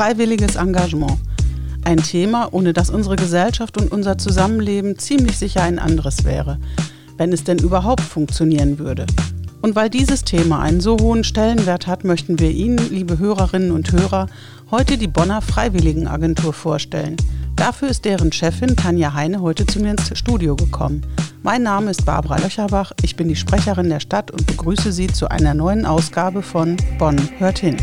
Freiwilliges Engagement. Ein Thema, ohne das unsere Gesellschaft und unser Zusammenleben ziemlich sicher ein anderes wäre, wenn es denn überhaupt funktionieren würde. Und weil dieses Thema einen so hohen Stellenwert hat, möchten wir Ihnen, liebe Hörerinnen und Hörer, heute die Bonner Freiwilligenagentur vorstellen. Dafür ist deren Chefin Tanja Heine heute zu mir ins Studio gekommen. Mein Name ist Barbara Löcherbach, ich bin die Sprecherin der Stadt und begrüße Sie zu einer neuen Ausgabe von Bonn hört hin.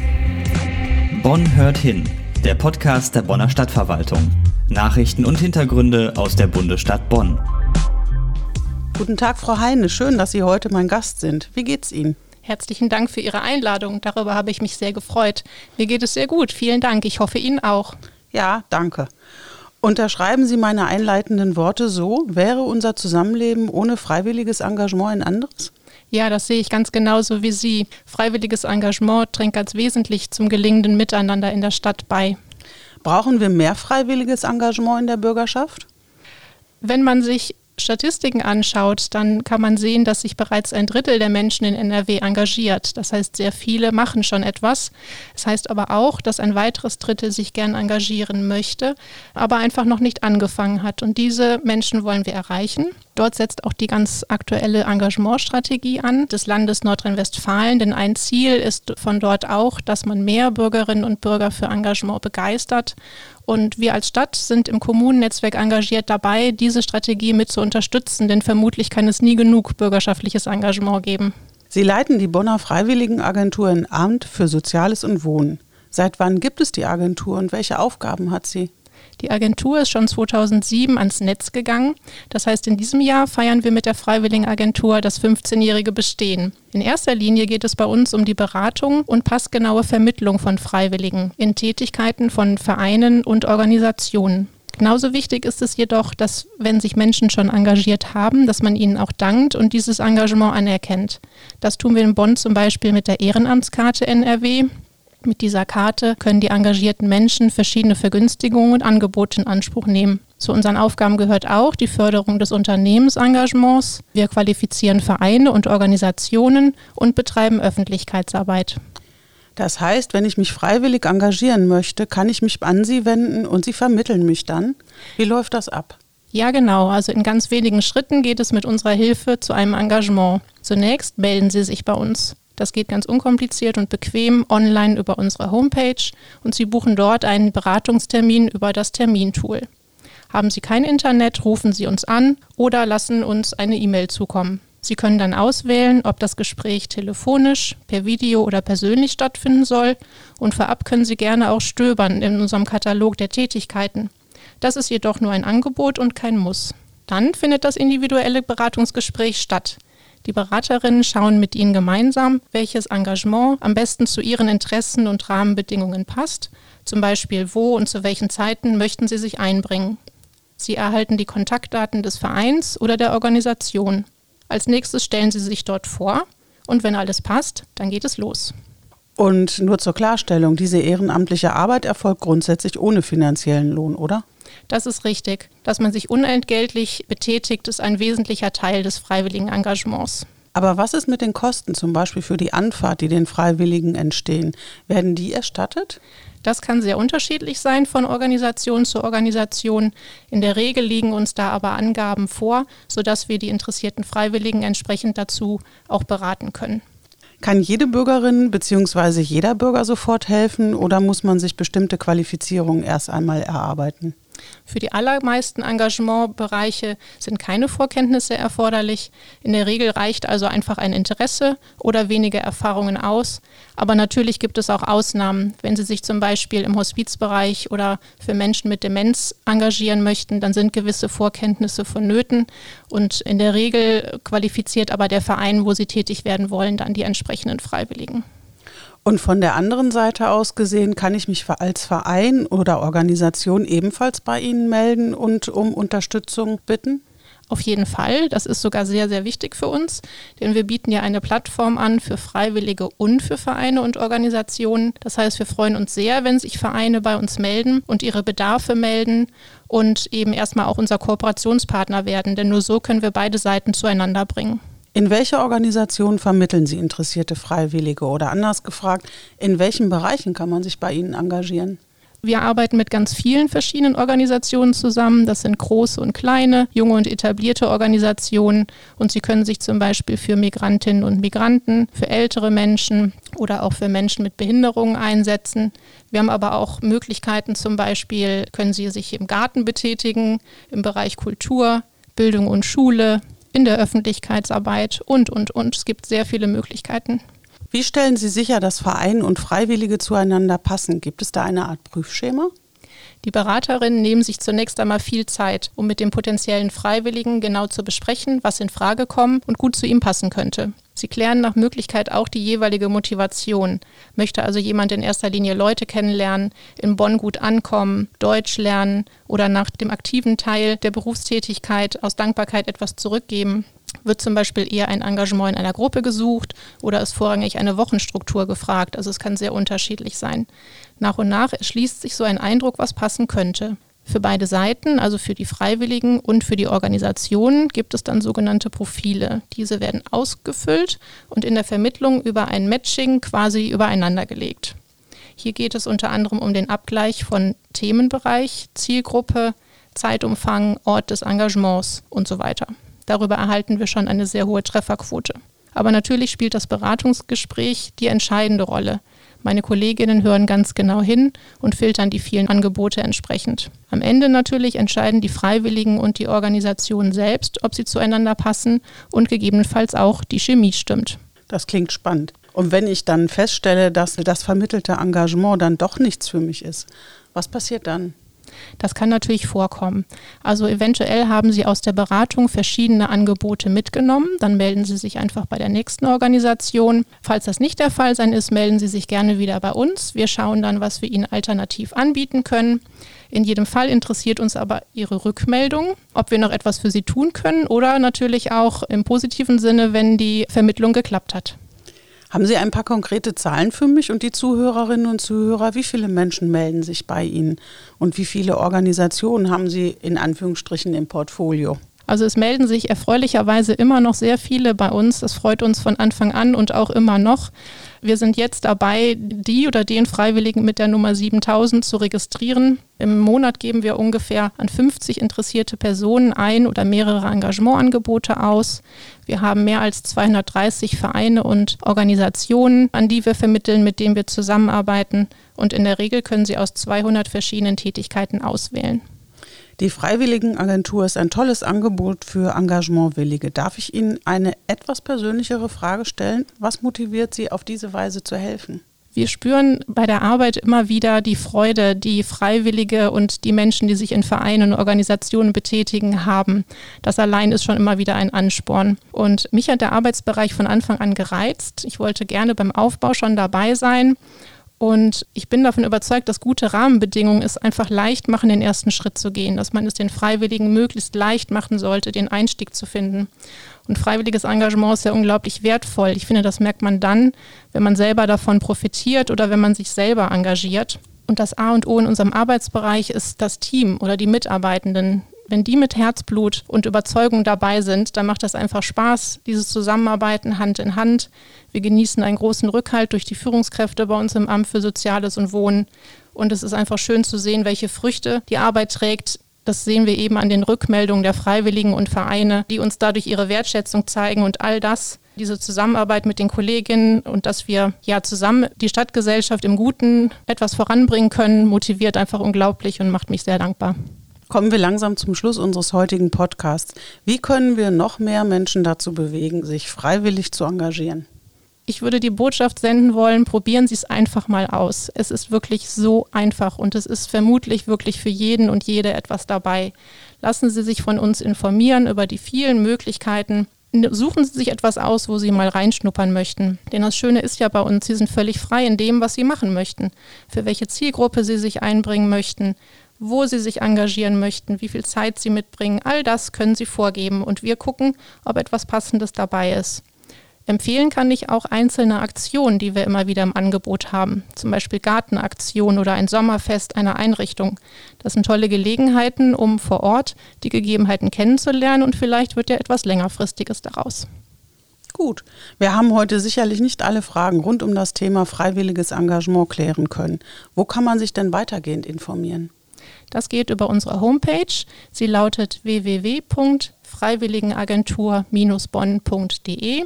Bonn hört hin, der Podcast der Bonner Stadtverwaltung. Nachrichten und Hintergründe aus der Bundesstadt Bonn. Guten Tag, Frau Heine, schön, dass Sie heute mein Gast sind. Wie geht's Ihnen? Herzlichen Dank für Ihre Einladung. Darüber habe ich mich sehr gefreut. Mir geht es sehr gut. Vielen Dank. Ich hoffe Ihnen auch. Ja, danke. Unterschreiben Sie meine einleitenden Worte so, wäre unser Zusammenleben ohne freiwilliges Engagement ein anderes? Ja, das sehe ich ganz genauso wie Sie. Freiwilliges Engagement trägt ganz wesentlich zum gelingenden Miteinander in der Stadt bei. Brauchen wir mehr freiwilliges Engagement in der Bürgerschaft? Wenn man sich Statistiken anschaut, dann kann man sehen, dass sich bereits ein Drittel der Menschen in NRW engagiert. Das heißt, sehr viele machen schon etwas. Das heißt aber auch, dass ein weiteres Drittel sich gern engagieren möchte, aber einfach noch nicht angefangen hat. Und diese Menschen wollen wir erreichen. Dort setzt auch die ganz aktuelle Engagementstrategie an des Landes Nordrhein-Westfalen, denn ein Ziel ist von dort auch, dass man mehr Bürgerinnen und Bürger für Engagement begeistert und wir als Stadt sind im Kommunennetzwerk engagiert dabei, diese Strategie mit zu unterstützen, denn vermutlich kann es nie genug bürgerschaftliches Engagement geben. Sie leiten die Bonner Freiwilligenagentur in Amt für Soziales und Wohnen. Seit wann gibt es die Agentur und welche Aufgaben hat sie? Die Agentur ist schon 2007 ans Netz gegangen. Das heißt, in diesem Jahr feiern wir mit der Freiwilligenagentur das 15-jährige Bestehen. In erster Linie geht es bei uns um die Beratung und passgenaue Vermittlung von Freiwilligen in Tätigkeiten von Vereinen und Organisationen. Genauso wichtig ist es jedoch, dass wenn sich Menschen schon engagiert haben, dass man ihnen auch dankt und dieses Engagement anerkennt. Das tun wir in Bonn zum Beispiel mit der Ehrenamtskarte NRW. Mit dieser Karte können die engagierten Menschen verschiedene Vergünstigungen und Angebote in Anspruch nehmen. Zu unseren Aufgaben gehört auch die Förderung des Unternehmensengagements. Wir qualifizieren Vereine und Organisationen und betreiben Öffentlichkeitsarbeit. Das heißt, wenn ich mich freiwillig engagieren möchte, kann ich mich an Sie wenden und Sie vermitteln mich dann. Wie läuft das ab? Ja, genau. Also in ganz wenigen Schritten geht es mit unserer Hilfe zu einem Engagement. Zunächst melden Sie sich bei uns. Das geht ganz unkompliziert und bequem online über unsere Homepage und Sie buchen dort einen Beratungstermin über das Termintool. Haben Sie kein Internet, rufen Sie uns an oder lassen uns eine E-Mail zukommen. Sie können dann auswählen, ob das Gespräch telefonisch, per Video oder persönlich stattfinden soll und vorab können Sie gerne auch stöbern in unserem Katalog der Tätigkeiten. Das ist jedoch nur ein Angebot und kein Muss. Dann findet das individuelle Beratungsgespräch statt. Die Beraterinnen schauen mit Ihnen gemeinsam, welches Engagement am besten zu Ihren Interessen und Rahmenbedingungen passt. Zum Beispiel, wo und zu welchen Zeiten möchten Sie sich einbringen. Sie erhalten die Kontaktdaten des Vereins oder der Organisation. Als nächstes stellen Sie sich dort vor und wenn alles passt, dann geht es los. Und nur zur Klarstellung, diese ehrenamtliche Arbeit erfolgt grundsätzlich ohne finanziellen Lohn, oder? Das ist richtig. Dass man sich unentgeltlich betätigt, ist ein wesentlicher Teil des freiwilligen Engagements. Aber was ist mit den Kosten, zum Beispiel für die Anfahrt, die den Freiwilligen entstehen? Werden die erstattet? Das kann sehr unterschiedlich sein von Organisation zu Organisation. In der Regel liegen uns da aber Angaben vor, sodass wir die interessierten Freiwilligen entsprechend dazu auch beraten können. Kann jede Bürgerin bzw. jeder Bürger sofort helfen oder muss man sich bestimmte Qualifizierungen erst einmal erarbeiten? Für die allermeisten Engagementbereiche sind keine Vorkenntnisse erforderlich. In der Regel reicht also einfach ein Interesse oder wenige Erfahrungen aus. Aber natürlich gibt es auch Ausnahmen. Wenn Sie sich zum Beispiel im Hospizbereich oder für Menschen mit Demenz engagieren möchten, dann sind gewisse Vorkenntnisse vonnöten. Und in der Regel qualifiziert aber der Verein, wo Sie tätig werden wollen, dann die entsprechenden Freiwilligen. Und von der anderen Seite aus gesehen, kann ich mich als Verein oder Organisation ebenfalls bei Ihnen melden und um Unterstützung bitten? Auf jeden Fall. Das ist sogar sehr, sehr wichtig für uns, denn wir bieten ja eine Plattform an für Freiwillige und für Vereine und Organisationen. Das heißt, wir freuen uns sehr, wenn sich Vereine bei uns melden und ihre Bedarfe melden und eben erstmal auch unser Kooperationspartner werden, denn nur so können wir beide Seiten zueinander bringen. In welcher Organisation vermitteln Sie interessierte Freiwillige oder anders gefragt, in welchen Bereichen kann man sich bei Ihnen engagieren? Wir arbeiten mit ganz vielen verschiedenen Organisationen zusammen. Das sind große und kleine, junge und etablierte Organisationen. Und sie können sich zum Beispiel für Migrantinnen und Migranten, für ältere Menschen oder auch für Menschen mit Behinderungen einsetzen. Wir haben aber auch Möglichkeiten, zum Beispiel können sie sich im Garten betätigen, im Bereich Kultur, Bildung und Schule, in der Öffentlichkeitsarbeit und, und, und. Es gibt sehr viele Möglichkeiten. Wie stellen Sie sicher, dass Verein und Freiwillige zueinander passen? Gibt es da eine Art Prüfschema? Die Beraterinnen nehmen sich zunächst einmal viel Zeit, um mit dem potenziellen Freiwilligen genau zu besprechen, was in Frage kommt und gut zu ihm passen könnte. Sie klären nach Möglichkeit auch die jeweilige Motivation. Möchte also jemand in erster Linie Leute kennenlernen, in Bonn gut ankommen, Deutsch lernen oder nach dem aktiven Teil der Berufstätigkeit aus Dankbarkeit etwas zurückgeben? Wird zum Beispiel eher ein Engagement in einer Gruppe gesucht oder ist vorrangig eine Wochenstruktur gefragt? Also es kann sehr unterschiedlich sein. Nach und nach erschließt sich so ein Eindruck, was passen könnte. Für beide Seiten, also für die Freiwilligen und für die Organisationen, gibt es dann sogenannte Profile. Diese werden ausgefüllt und in der Vermittlung über ein Matching quasi übereinander gelegt. Hier geht es unter anderem um den Abgleich von Themenbereich, Zielgruppe, Zeitumfang, Ort des Engagements und so weiter. Darüber erhalten wir schon eine sehr hohe Trefferquote. Aber natürlich spielt das Beratungsgespräch die entscheidende Rolle. Meine Kolleginnen hören ganz genau hin und filtern die vielen Angebote entsprechend. Am Ende natürlich entscheiden die Freiwilligen und die Organisationen selbst, ob sie zueinander passen und gegebenenfalls auch die Chemie stimmt. Das klingt spannend. Und wenn ich dann feststelle, dass das vermittelte Engagement dann doch nichts für mich ist, was passiert dann? Das kann natürlich vorkommen. Also eventuell haben Sie aus der Beratung verschiedene Angebote mitgenommen. Dann melden Sie sich einfach bei der nächsten Organisation. Falls das nicht der Fall sein ist, melden Sie sich gerne wieder bei uns. Wir schauen dann, was wir Ihnen alternativ anbieten können. In jedem Fall interessiert uns aber Ihre Rückmeldung, ob wir noch etwas für Sie tun können oder natürlich auch im positiven Sinne, wenn die Vermittlung geklappt hat. Haben Sie ein paar konkrete Zahlen für mich und die Zuhörerinnen und Zuhörer? Wie viele Menschen melden sich bei Ihnen und wie viele Organisationen haben Sie in Anführungsstrichen im Portfolio? Also es melden sich erfreulicherweise immer noch sehr viele bei uns. Das freut uns von Anfang an und auch immer noch. Wir sind jetzt dabei, die oder den Freiwilligen mit der Nummer 7000 zu registrieren. Im Monat geben wir ungefähr an 50 interessierte Personen ein oder mehrere Engagementangebote aus. Wir haben mehr als 230 Vereine und Organisationen, an die wir vermitteln, mit denen wir zusammenarbeiten. Und in der Regel können sie aus 200 verschiedenen Tätigkeiten auswählen. Die Freiwilligenagentur ist ein tolles Angebot für Engagementwillige. Darf ich Ihnen eine etwas persönlichere Frage stellen? Was motiviert Sie, auf diese Weise zu helfen? Wir spüren bei der Arbeit immer wieder die Freude, die Freiwillige und die Menschen, die sich in Vereinen und Organisationen betätigen, haben. Das allein ist schon immer wieder ein Ansporn. Und mich hat der Arbeitsbereich von Anfang an gereizt. Ich wollte gerne beim Aufbau schon dabei sein und ich bin davon überzeugt, dass gute Rahmenbedingungen es einfach leicht machen, den ersten Schritt zu gehen, dass man es den Freiwilligen möglichst leicht machen sollte, den Einstieg zu finden. Und freiwilliges Engagement ist ja unglaublich wertvoll. Ich finde, das merkt man dann, wenn man selber davon profitiert oder wenn man sich selber engagiert. Und das A und O in unserem Arbeitsbereich ist das Team oder die Mitarbeitenden, wenn die mit Herzblut und Überzeugung dabei sind, dann macht das einfach Spaß, dieses Zusammenarbeiten Hand in Hand. Wir genießen einen großen Rückhalt durch die Führungskräfte bei uns im Amt für Soziales und Wohnen. Und es ist einfach schön zu sehen, welche Früchte die Arbeit trägt. Das sehen wir eben an den Rückmeldungen der Freiwilligen und Vereine, die uns dadurch ihre Wertschätzung zeigen und all das, diese Zusammenarbeit mit den Kolleginnen und dass wir ja zusammen die Stadtgesellschaft im Guten etwas voranbringen können, motiviert einfach unglaublich und macht mich sehr dankbar. Kommen wir langsam zum Schluss unseres heutigen Podcasts. Wie können wir noch mehr Menschen dazu bewegen, sich freiwillig zu engagieren? Ich würde die Botschaft senden wollen, probieren Sie es einfach mal aus. Es ist wirklich so einfach und es ist vermutlich wirklich für jeden und jede etwas dabei. Lassen Sie sich von uns informieren über die vielen Möglichkeiten. Suchen Sie sich etwas aus, wo Sie mal reinschnuppern möchten. Denn das Schöne ist ja bei uns, Sie sind völlig frei in dem, was Sie machen möchten. Für welche Zielgruppe Sie sich einbringen möchten, wo sie sich engagieren möchten, wie viel Zeit sie mitbringen, all das können sie vorgeben und wir gucken, ob etwas Passendes dabei ist. Empfehlen kann ich auch einzelne Aktionen, die wir immer wieder im Angebot haben, zum Beispiel Gartenaktion oder ein Sommerfest einer Einrichtung. Das sind tolle Gelegenheiten, um vor Ort die Gegebenheiten kennenzulernen und vielleicht wird ja etwas längerfristiges daraus. Gut, wir haben heute sicherlich nicht alle Fragen rund um das Thema freiwilliges Engagement klären können. Wo kann man sich denn weitergehend informieren? Das geht über unsere Homepage. Sie lautet www.freiwilligenagentur-bonn.de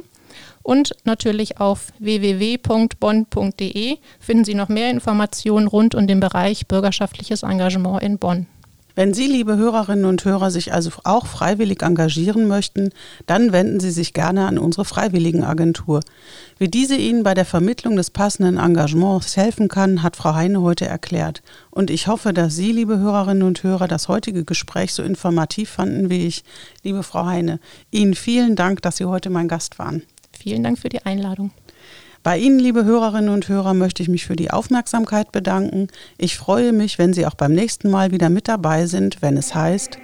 und natürlich auf www.bonn.de finden Sie noch mehr Informationen rund um den Bereich bürgerschaftliches Engagement in Bonn. Wenn Sie, liebe Hörerinnen und Hörer, sich also auch freiwillig engagieren möchten, dann wenden Sie sich gerne an unsere Freiwilligenagentur. Wie diese Ihnen bei der Vermittlung des passenden Engagements helfen kann, hat Frau Heine heute erklärt. Und ich hoffe, dass Sie, liebe Hörerinnen und Hörer, das heutige Gespräch so informativ fanden wie ich. Liebe Frau Heine, Ihnen vielen Dank, dass Sie heute mein Gast waren. Vielen Dank für die Einladung. Bei Ihnen, liebe Hörerinnen und Hörer, möchte ich mich für die Aufmerksamkeit bedanken. Ich freue mich, wenn Sie auch beim nächsten Mal wieder mit dabei sind, wenn es heißt,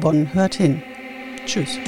Bonn hört hin. Tschüss.